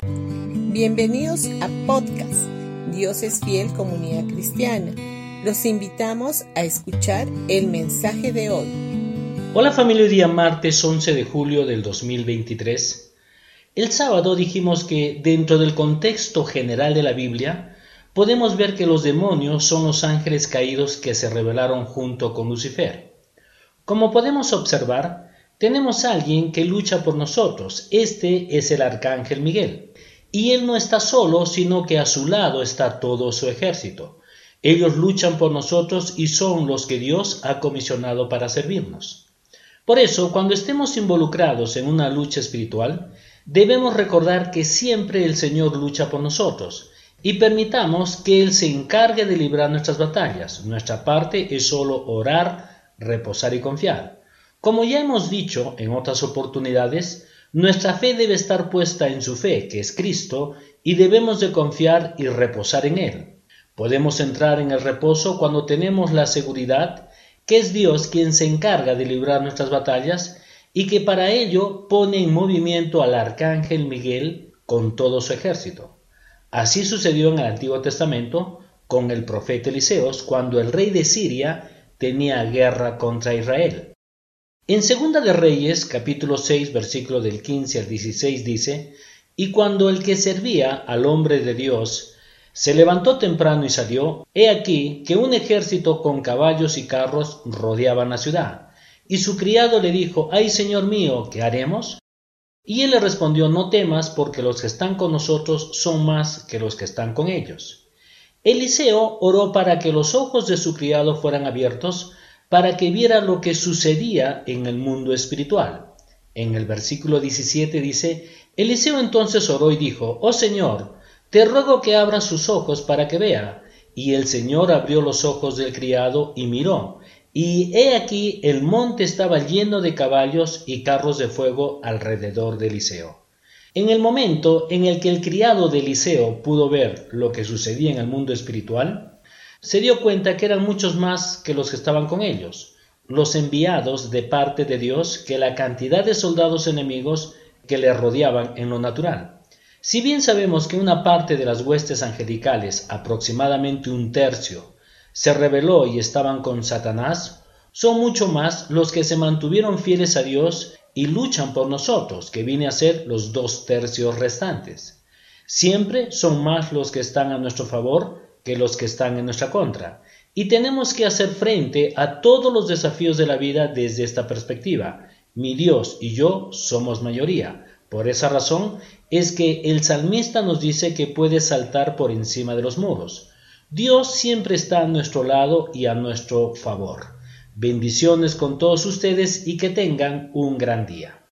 Bienvenidos a podcast Dios es fiel comunidad cristiana. Los invitamos a escuchar el mensaje de hoy. Hola familia, hoy día martes 11 de julio del 2023. El sábado dijimos que dentro del contexto general de la Biblia podemos ver que los demonios son los ángeles caídos que se rebelaron junto con Lucifer. Como podemos observar, tenemos a alguien que lucha por nosotros. Este es el arcángel Miguel. Y él no está solo, sino que a su lado está todo su ejército. Ellos luchan por nosotros y son los que Dios ha comisionado para servirnos. Por eso, cuando estemos involucrados en una lucha espiritual, debemos recordar que siempre el Señor lucha por nosotros y permitamos que Él se encargue de librar nuestras batallas. Nuestra parte es solo orar, reposar y confiar. Como ya hemos dicho en otras oportunidades, nuestra fe debe estar puesta en su fe, que es Cristo, y debemos de confiar y reposar en Él. Podemos entrar en el reposo cuando tenemos la seguridad que es Dios quien se encarga de librar nuestras batallas y que para ello pone en movimiento al arcángel Miguel con todo su ejército. Así sucedió en el Antiguo Testamento con el profeta Eliseos cuando el rey de Siria tenía guerra contra Israel. En Segunda de Reyes, capítulo 6, versículo del 15 al 16 dice, Y cuando el que servía al hombre de Dios se levantó temprano y salió, he aquí que un ejército con caballos y carros rodeaban la ciudad. Y su criado le dijo, Ay, señor mío, ¿qué haremos? Y él le respondió, No temas, porque los que están con nosotros son más que los que están con ellos. Eliseo oró para que los ojos de su criado fueran abiertos, para que viera lo que sucedía en el mundo espiritual. En el versículo 17 dice, Eliseo entonces oró y dijo, Oh Señor, te ruego que abra sus ojos para que vea. Y el Señor abrió los ojos del criado y miró, y he aquí el monte estaba lleno de caballos y carros de fuego alrededor de Eliseo. En el momento en el que el criado de Eliseo pudo ver lo que sucedía en el mundo espiritual, se dio cuenta que eran muchos más que los que estaban con ellos, los enviados de parte de Dios, que la cantidad de soldados enemigos que le rodeaban en lo natural. Si bien sabemos que una parte de las huestes angelicales, aproximadamente un tercio, se rebeló y estaban con Satanás, son mucho más los que se mantuvieron fieles a Dios y luchan por nosotros, que viene a ser los dos tercios restantes. Siempre son más los que están a nuestro favor que los que están en nuestra contra. Y tenemos que hacer frente a todos los desafíos de la vida desde esta perspectiva. Mi Dios y yo somos mayoría. Por esa razón es que el salmista nos dice que puede saltar por encima de los muros. Dios siempre está a nuestro lado y a nuestro favor. Bendiciones con todos ustedes y que tengan un gran día.